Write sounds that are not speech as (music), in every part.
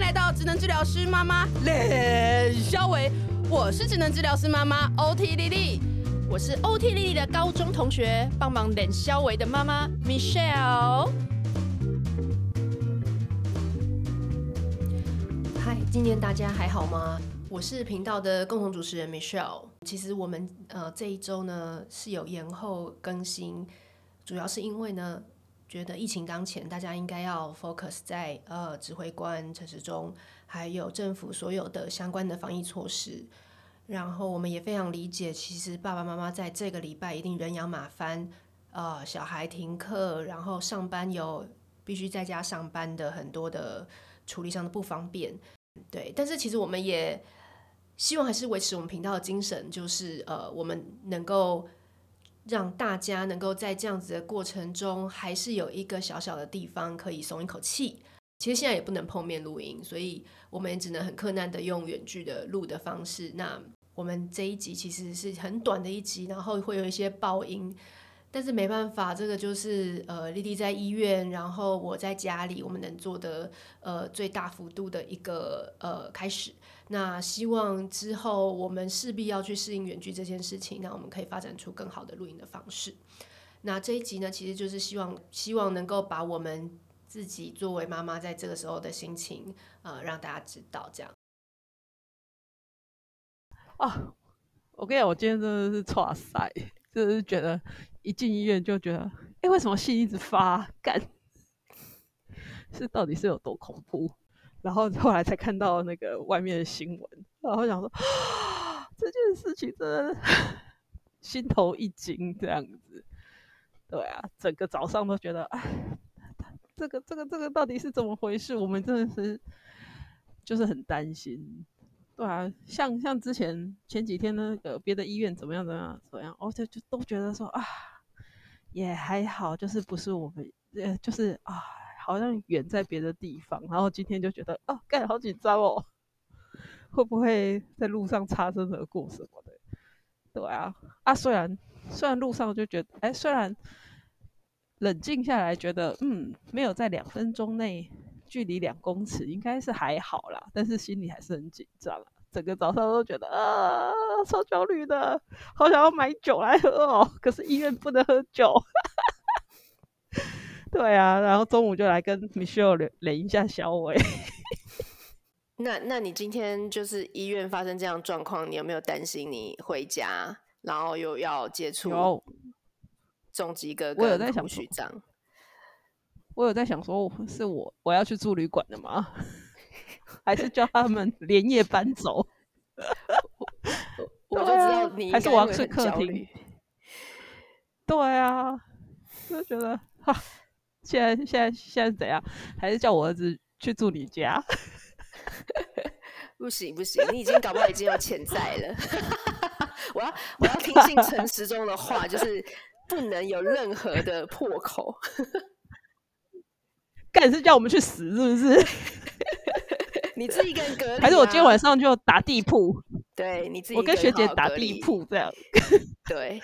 迎来到职能治疗师妈妈练肖喂，我是职能治疗师妈妈 OT 莉莉，我是 OT 莉莉的高中同学，帮忙练肖喂的妈妈 Michelle。嗨，今天大家还好吗？我是频道的共同主持人 Michelle。其实我们呃这一周呢是有延后更新，主要是因为呢。觉得疫情当前，大家应该要 focus 在呃指挥官陈时中，还有政府所有的相关的防疫措施。然后我们也非常理解，其实爸爸妈妈在这个礼拜一定人仰马翻，呃，小孩停课，然后上班有必须在家上班的很多的处理上的不方便。对，但是其实我们也希望还是维持我们频道的精神，就是呃，我们能够。让大家能够在这样子的过程中，还是有一个小小的地方可以松一口气。其实现在也不能碰面录音，所以我们也只能很困难的用远距的录的方式。那我们这一集其实是很短的一集，然后会有一些爆音。但是没办法，这个就是呃，莉莉在医院，然后我在家里，我们能做的呃最大幅度的一个呃开始。那希望之后我们势必要去适应远距这件事情，那我们可以发展出更好的录音的方式。那这一集呢，其实就是希望希望能够把我们自己作为妈妈在这个时候的心情呃让大家知道这样。啊，我跟你讲，我今天真的是 (laughs) 哇塞，就是觉得。一进医院就觉得，哎、欸，为什么信一直发干？是到底是有多恐怖？然后后来才看到那个外面的新闻，然后想说，这件事情真的心头一惊，这样子。对啊，整个早上都觉得，哎，这个这个这个到底是怎么回事？我们真的是就是很担心。对啊，像像之前前几天那个别的医院怎么样怎么样怎么样，哦，就就都觉得说啊。也还好，就是不是我们，呃，就是啊，好像远在别的地方。然后今天就觉得，哦，干，好紧张哦，会不会在路上擦身而过什么的？对啊，啊，虽然虽然路上就觉得，哎，虽然冷静下来觉得，嗯，没有在两分钟内，距离两公尺应该是还好啦，但是心里还是很紧张。整个早上都觉得啊，超焦虑的，好想要买酒来喝哦，可是医院不能喝酒。(laughs) 对啊，然后中午就来跟 Michelle 连连一下小伟。(laughs) 那那你今天就是医院发生这样状况，你有没有担心你回家，然后又要接触重疾哥哥？我有在想学长，我有在想说，是我我要去住旅馆的吗？(laughs) 还是叫他们连夜搬走？(laughs) 我就知道你还是我要去客厅。对啊，就觉得哈，现在现在现在怎样？还是叫我儿子去住你家？(laughs) 不行不行，你已经搞不好已经有潜在了。我要我要听信陈时中的话，就是不能有任何的破口。干是叫我们去死是不是？(laughs) 你自己一个人隔离，还是我今天晚上就打地铺？(laughs) 对，你自己，我跟学姐打地铺这样。对，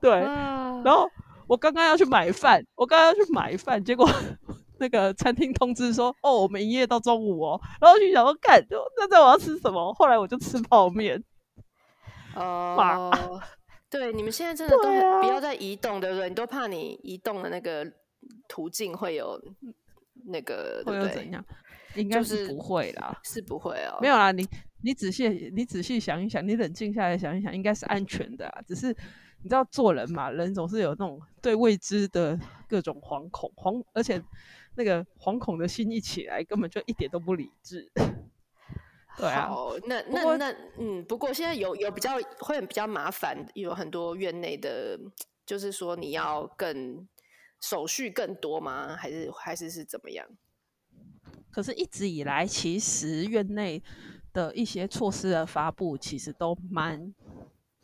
对。然后我刚刚要去买饭，我刚刚要去买饭，结果 (laughs) 那个餐厅通知说：“哦，我们营业到中午哦。”然后我就想说：“干，那这我要吃什么？”后来我就吃泡面。哦、uh, 对，你们现在真的都不要再移动，对不对？你都怕你移动的那个途径会有。那个会有怎样？应该是不会啦，是不会哦。没有啦，你你仔细你仔细想一想，你冷静下来想一想，应该是安全的。只是你知道做人嘛，人总是有那种对未知的各种惶恐，惶而且那个惶恐的心一起来，根本就一点都不理智。对啊，那那那嗯，不过现在有有比较会比较麻烦，有很多院内的，就是说你要更。手续更多吗？还是还是是怎么样？可是，一直以来，其实院内的一些措施的发布，其实都蛮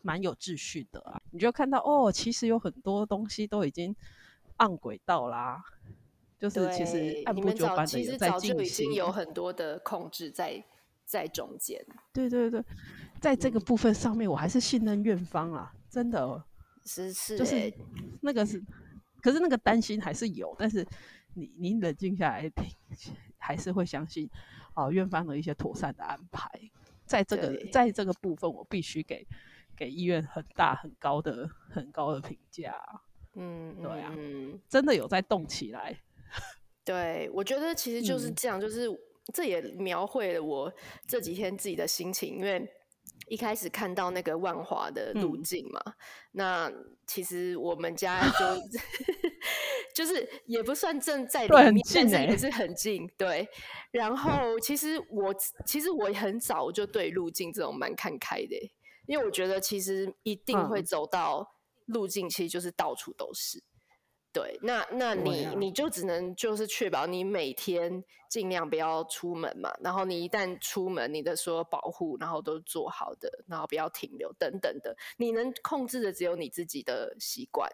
蛮有秩序的啊。你就看到哦，其实有很多东西都已经按轨道啦，就是其实按部就班的在进行。其实早就已经有很多的控制在在中间。对对对，在这个部分上面，我还是信任院方啊，真的，是是，就是那个是。可是那个担心还是有，但是你你冷静下来听，还是会相信哦，院方的一些妥善的安排。在这个在这个部分，我必须给给医院很大很高的很高的评价。嗯，对啊，嗯，真的有在动起来。(laughs) 对，我觉得其实就是这样，嗯、就是这也描绘了我这几天自己的心情，因为一开始看到那个万华的路径嘛，嗯、那其实我们家就 (laughs) (laughs) 就是也不算正在里面，但是也是很近。对，然后其实我其实我很早就对路径这种蛮看开的，因为我觉得其实一定会走到路径，其实就是到处都是。对，那那你你就只能就是确保你每天尽量不要出门嘛，然后你一旦出门，你的所有保护然后都做好的，然后不要停留等等的，你能控制的只有你自己的习惯，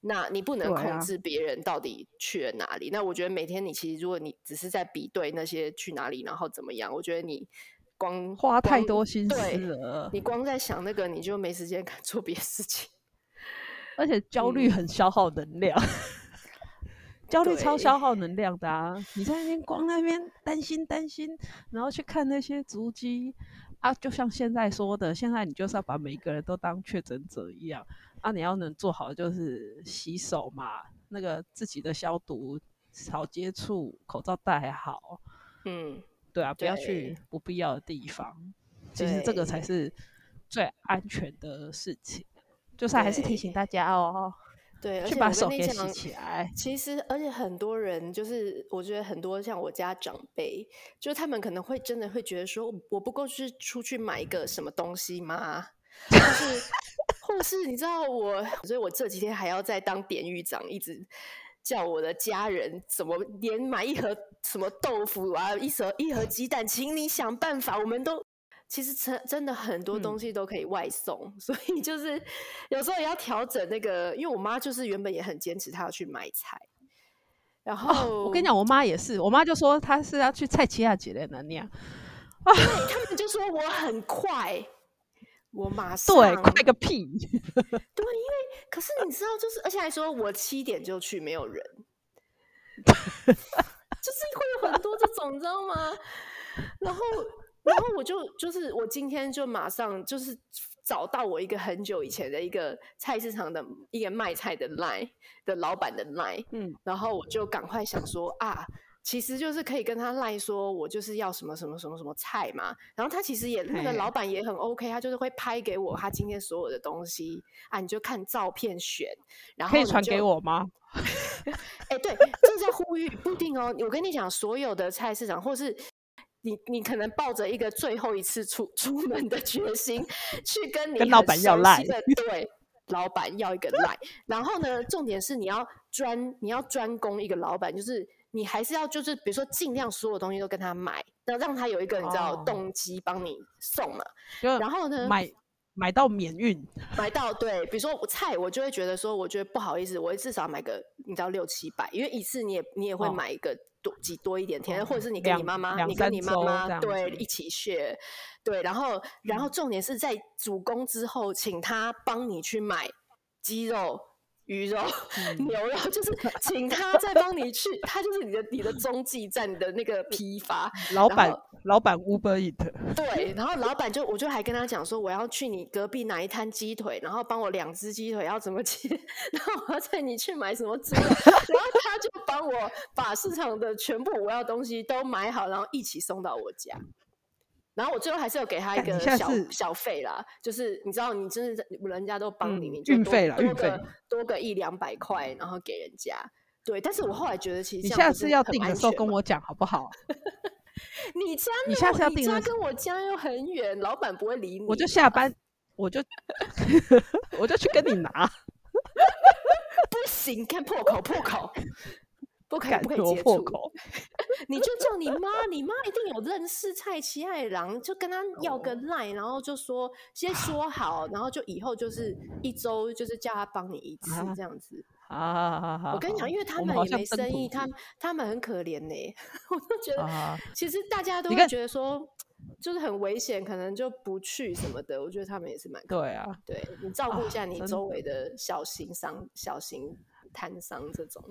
那你不能控制别人到底去了哪里。那我觉得每天你其实如果你只是在比对那些去哪里，然后怎么样，我觉得你光花太多心思了，你光在想那个，你就没时间 (laughs) 做别的事情。而且焦虑很消耗能量，(laughs) 嗯、焦虑超消耗能量的啊！你在那边光那边担心担心，然后去看那些足迹啊，就像现在说的，现在你就是要把每一个人都当确诊者一样啊！你要能做好就是洗手嘛，那个自己的消毒、少接触、口罩戴好，嗯，对啊，不要去不必要的地方，其实这个才是最安全的事情。就是还是提醒大家哦，对，去把手给洗起来。其实，而且很多人就是，我觉得很多像我家长辈，就他们可能会真的会觉得说，我不够是出去买一个什么东西吗？就是，或是你知道我，所以我这几天还要再当典狱长，一直叫我的家人怎么连买一盒什么豆腐啊，一盒一盒鸡蛋，请你想办法，我们都。其实真真的很多东西都可以外送，嗯、所以就是有时候也要调整那个，因为我妈就是原本也很坚持她要去买菜，然后、哦、我跟你讲，我妈也是，我妈就说她是要去菜市仔之类的那样，对，他们就说我很快，我马上对，快个屁，对，因为可是你知道，就是而且还说我七点就去，没有人，(laughs) 就是会有很多这种，你知道吗？然后。然后我就就是我今天就马上就是找到我一个很久以前的一个菜市场的一个卖菜的 line 的老板的 line，嗯，然后我就赶快想说啊，其实就是可以跟他 line 说，我就是要什么什么什么什么菜嘛。然后他其实也那个老板也很 OK，他就是会拍给我他今天所有的东西啊，你就看照片选，然后可以传给我吗？(laughs) 哎、欸，对，这是在呼吁，不一定哦。我跟你讲，所有的菜市场或是。你你可能抱着一个最后一次出 (laughs) 出门的决心，(laughs) 去跟你跟老板要赖，(laughs) 对，老板要一个赖。然后呢，重点是你要专你要专攻一个老板，就是你还是要就是比如说尽量所有东西都跟他买，那让他有一个你知道动机帮你送嘛。哦、然后呢，买买到免运，买到对，比如说菜，我就会觉得说，我觉得不好意思，我至少买个你知道六七百，因为一次你也你也会买一个。哦多几多一点天，或者是你跟你妈妈，你跟你妈妈对一起学，对，然后然后重点是在主攻之后，请他帮你去买鸡肉。鱼肉、嗯、(laughs) 牛肉，就是 (laughs) 请他再帮你去，他就是你的你的中继站，你的那个批发 (laughs) 老板，老板 Uber Eat。对，然后老板就我就还跟他讲说，我要去你隔壁哪一摊鸡腿，然后帮我两只鸡腿要怎么切，然后我要带你去买什么猪肉，然后他就帮我把市场的全部我要的东西都买好，然后一起送到我家。然后我最后还是有给他一个小小费啦，就是你知道，你真的人家都帮你，嗯、你就多运费多个多个一两百块，然后给人家。对，但是我后来觉得，其实你下次要订的时候跟我讲好不好？(laughs) 你家你下次要订，你家跟我家又很远，老板不会理你。我就下班，我就我就去跟你拿。(laughs) 不行，看破口破口。不可以，不可以接触。(laughs) 你就叫你妈，你妈一定有认识蔡奇爱郎，就跟他要个 line，然后就说先说好，然后就以后就是一周就是叫他帮你一次这样子。我跟你讲，因为他们也没生意，他们他们很可怜呢。(laughs) 我都觉得，其实大家都会觉得说，就是很危险，可能就不去什么的。我觉得他们也是蛮对啊，对你照顾一下你周围的小型商小型。摊商这种。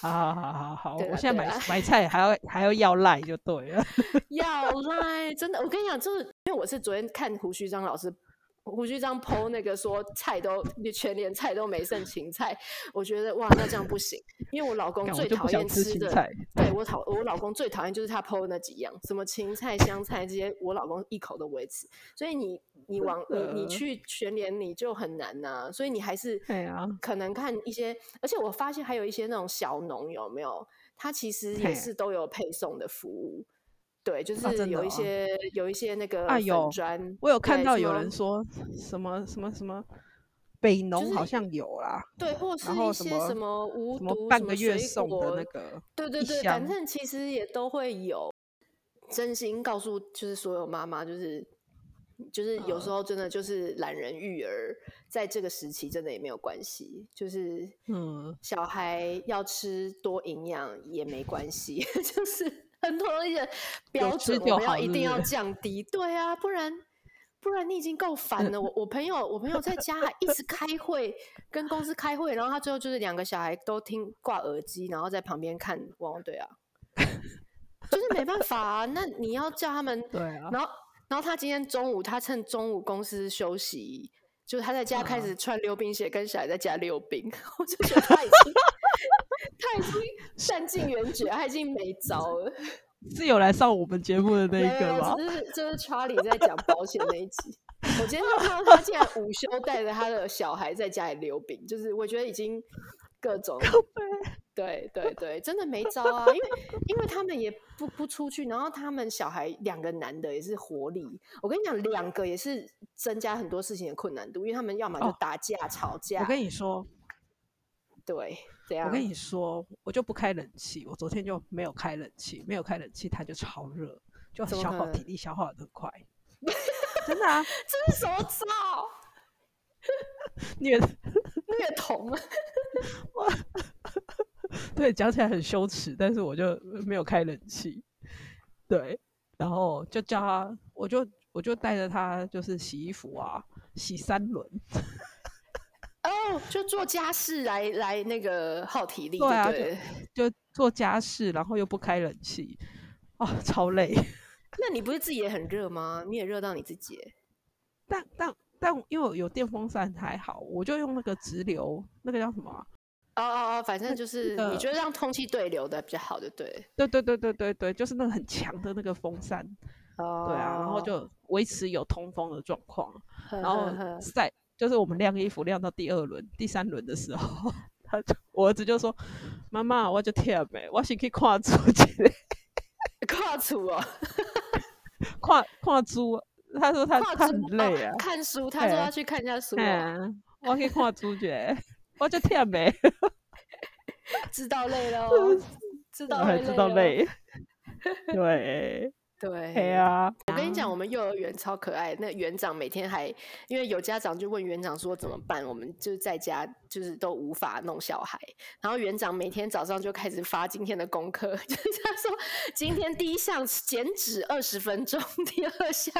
好好好好好，啊、我现在买、啊、买菜还要还要要赖就对了，要赖真的，我跟你讲，就是因为我是昨天看胡须章老师。胡须张 po 那个说菜都全连菜都没剩芹菜，我觉得哇，那这样不行，因为我老公最讨厌吃的，对我讨我老公最讨厌就是他 po 那几样，什么芹菜、香菜这些，我老公一口都不会吃。所以你你往你你去全连你就很难呐、啊，所以你还是可能看一些，而且我发现还有一些那种小农有没有，他其实也是都有配送的服务。对，就是有一些、啊哦、有一些那个粉专、啊，我有看到有人说什么什么什么北农好像有啦，就是、对，或是一些什么无毒什么半个月送的那个，对对对，反正其实也都会有。真心告诉就是所有妈妈，就是就是有时候真的就是懒人育儿，在这个时期真的也没有关系，就是嗯，小孩要吃多营养也没关系，(laughs) 就是。很多一些 (laughs) 标准，我们要一定要 (laughs) 降低。对啊，不然不然你已经够烦了。我我朋友我朋友在家还一直开会，跟公司开会，然后他最后就是两个小孩都听挂耳机，然后在旁边看汪汪队啊，就是没办法啊。那你要叫他们对啊，然后然后他今天中午他趁中午公司休息，就是他在家开始穿溜冰鞋，跟小孩在家溜冰，(laughs) 我就觉得他已经。(laughs) 他已经善尽援绝，他已经没招了。(laughs) 是有来上我们节目的那一个吗？就是这是查理在讲保险那一集。我今天就看到他竟然午休带着他的小孩在家里溜冰，就是我觉得已经各种对对对，真的没招啊！因为因为他们也不不出去，然后他们小孩两个男的也是活力。我跟你讲，两个也是增加很多事情的困难度，因为他们要么就打架、哦、吵架。我跟你说。对，这样。我跟你说，我就不开冷气。我昨天就没有开冷气，没有开冷气，它就超热，就消耗体力，消耗的很快。(laughs) 真的啊？(laughs) 这是什么招？(laughs) 虐虐童啊！对，讲起来很羞耻，但是我就没有开冷气。对，然后就叫他，我就我就带着他，就是洗衣服啊，洗三轮。哦，就做家事来来那个耗体力，对啊，对，(laughs) 就做家事，然后又不开冷气，哦，超累。(laughs) 那你不是自己也很热吗？你也热到你自己？但但但因为有电风扇还好，我就用那个直流，那个叫什么、啊？哦哦哦，反正就是你觉得让空气对流的比较好，就对。对对对对对对，就是那个很强的那个风扇。哦。对啊，然后就维持有通风的状况，然后在。就是我们晾衣服晾到第二轮、第三轮的时候，他就我儿子就说：“妈妈，我就忝呗，我先去跨出去。”跨出哦，跨跨出。他说他他很累啊，看书。他说要去看一下书。嗯，我可以看书去，我就忝呗，知道累了，(laughs) 知道累，知道累。(laughs) 对。对，对啊，我跟你讲，我们幼儿园超可爱。那园长每天还因为有家长就问园长说怎么办，我们就是在家就是都无法弄小孩。然后园长每天早上就开始发今天的功课，(laughs) 就是他说今天第一项减脂二十分钟，第二项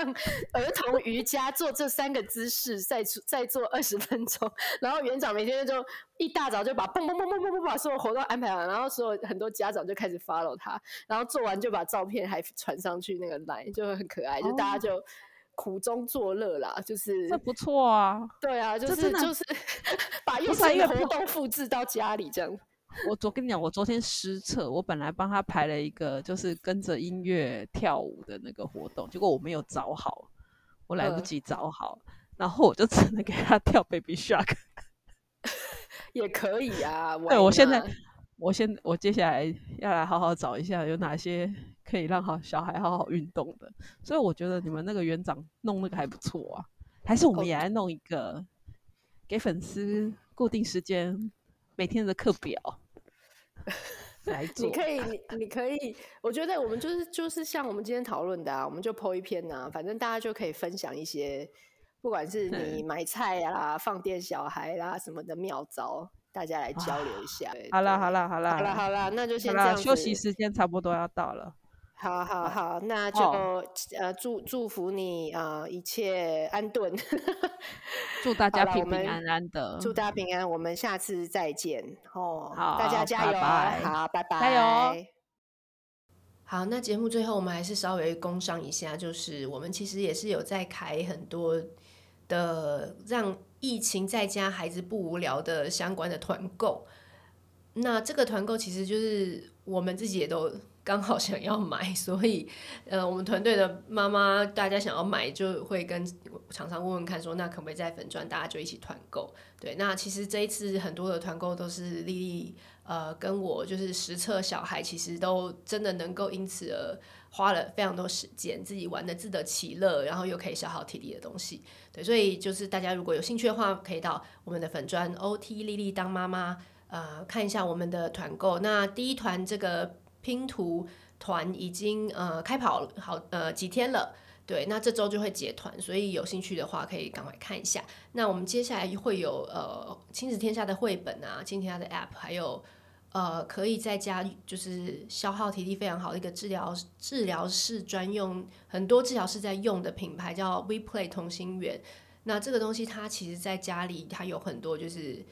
儿童瑜伽做这三个姿势，再再做二十分钟。(laughs) 然后园长每天就一大早就把蹦蹦蹦蹦蹦蹦把所有活动安排完，然后所有很多家长就开始 follow 他，然后做完就把照片还传上去。那个来就会很可爱，就大家就苦中作乐啦，哦、就是这不错啊。对啊，就是就是 (laughs) 把幼儿园活动复制到家里这样。我昨跟你讲，我昨天失策，我本来帮他排了一个就是跟着音乐跳舞的那个活动，结果我没有找好，我来不及找好，嗯、然后我就只能给他跳 Baby Shark，也可以啊。对，我现在。我先，我接下来要来好好找一下有哪些可以让好小孩好好运动的，所以我觉得你们那个园长弄那个还不错啊，还是我们也来弄一个，给粉丝固定时间每天的课表 (laughs) 来做。你可以，你你可以，我觉得我们就是就是像我们今天讨论的啊，我们就 po 一篇呐、啊，反正大家就可以分享一些，不管是 (laughs) 你买菜啦、放电小孩啦、啊、什么的妙招。大家来交流一下。好啦，好啦，好啦，好啦，好啦，那就先这样。休息时间差不多要到了。好好好，那就、哦、呃祝祝福你啊、呃，一切安顿。(laughs) 祝大家平平安安的，祝大家平安。我们下次再见哦，好，大家加油，拜拜好，拜拜，加油。好，那节目最后我们还是稍微工商一下，就是我们其实也是有在开很多的让疫情在家孩子不无聊的相关的团购。那这个团购其实就是我们自己也都。刚好想要买，所以呃，我们团队的妈妈大家想要买，就会跟厂商问问看，说那可不可以在粉专大家就一起团购？对，那其实这一次很多的团购都是丽丽呃跟我就是实测小孩，其实都真的能够因此而花了非常多时间，自己玩的自得其乐，然后又可以消耗体力的东西。对，所以就是大家如果有兴趣的话，可以到我们的粉砖 OT 丽丽当妈妈呃看一下我们的团购。那第一团这个。拼图团已经呃开跑好呃几天了，对，那这周就会结团，所以有兴趣的话可以赶快看一下。那我们接下来会有呃亲子天下的绘本啊，亲子天下的 App，还有呃可以在家就是消耗体力非常好的一个治疗治疗室专用，很多治疗室在用的品牌叫 WePlay 同心圆。那这个东西它其实在家里它有很多就是。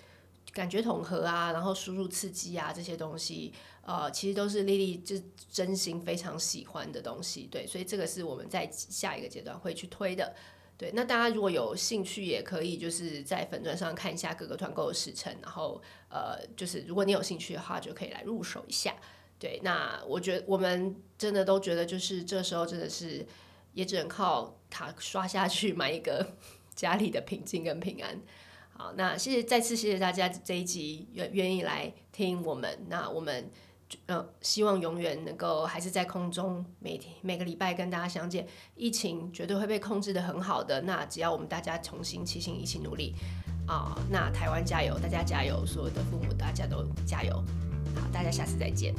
感觉统合啊，然后输入刺激啊，这些东西，呃，其实都是丽丽就真心非常喜欢的东西，对，所以这个是我们在下一个阶段会去推的，对。那大家如果有兴趣，也可以就是在粉专上看一下各个团购的时程，然后呃，就是如果你有兴趣的话，就可以来入手一下，对。那我觉得我们真的都觉得，就是这时候真的是也只能靠卡刷下去买一个 (laughs) 家里的平静跟平安。好，那谢谢，再次谢谢大家这一集愿愿意来听我们。那我们呃，希望永远能够还是在空中，每天每个礼拜跟大家相见。疫情绝对会被控制的很好的。那只要我们大家重新齐心，一起努力啊，那台湾加油，大家加油，所有的父母大家都加油。好，大家下次再见。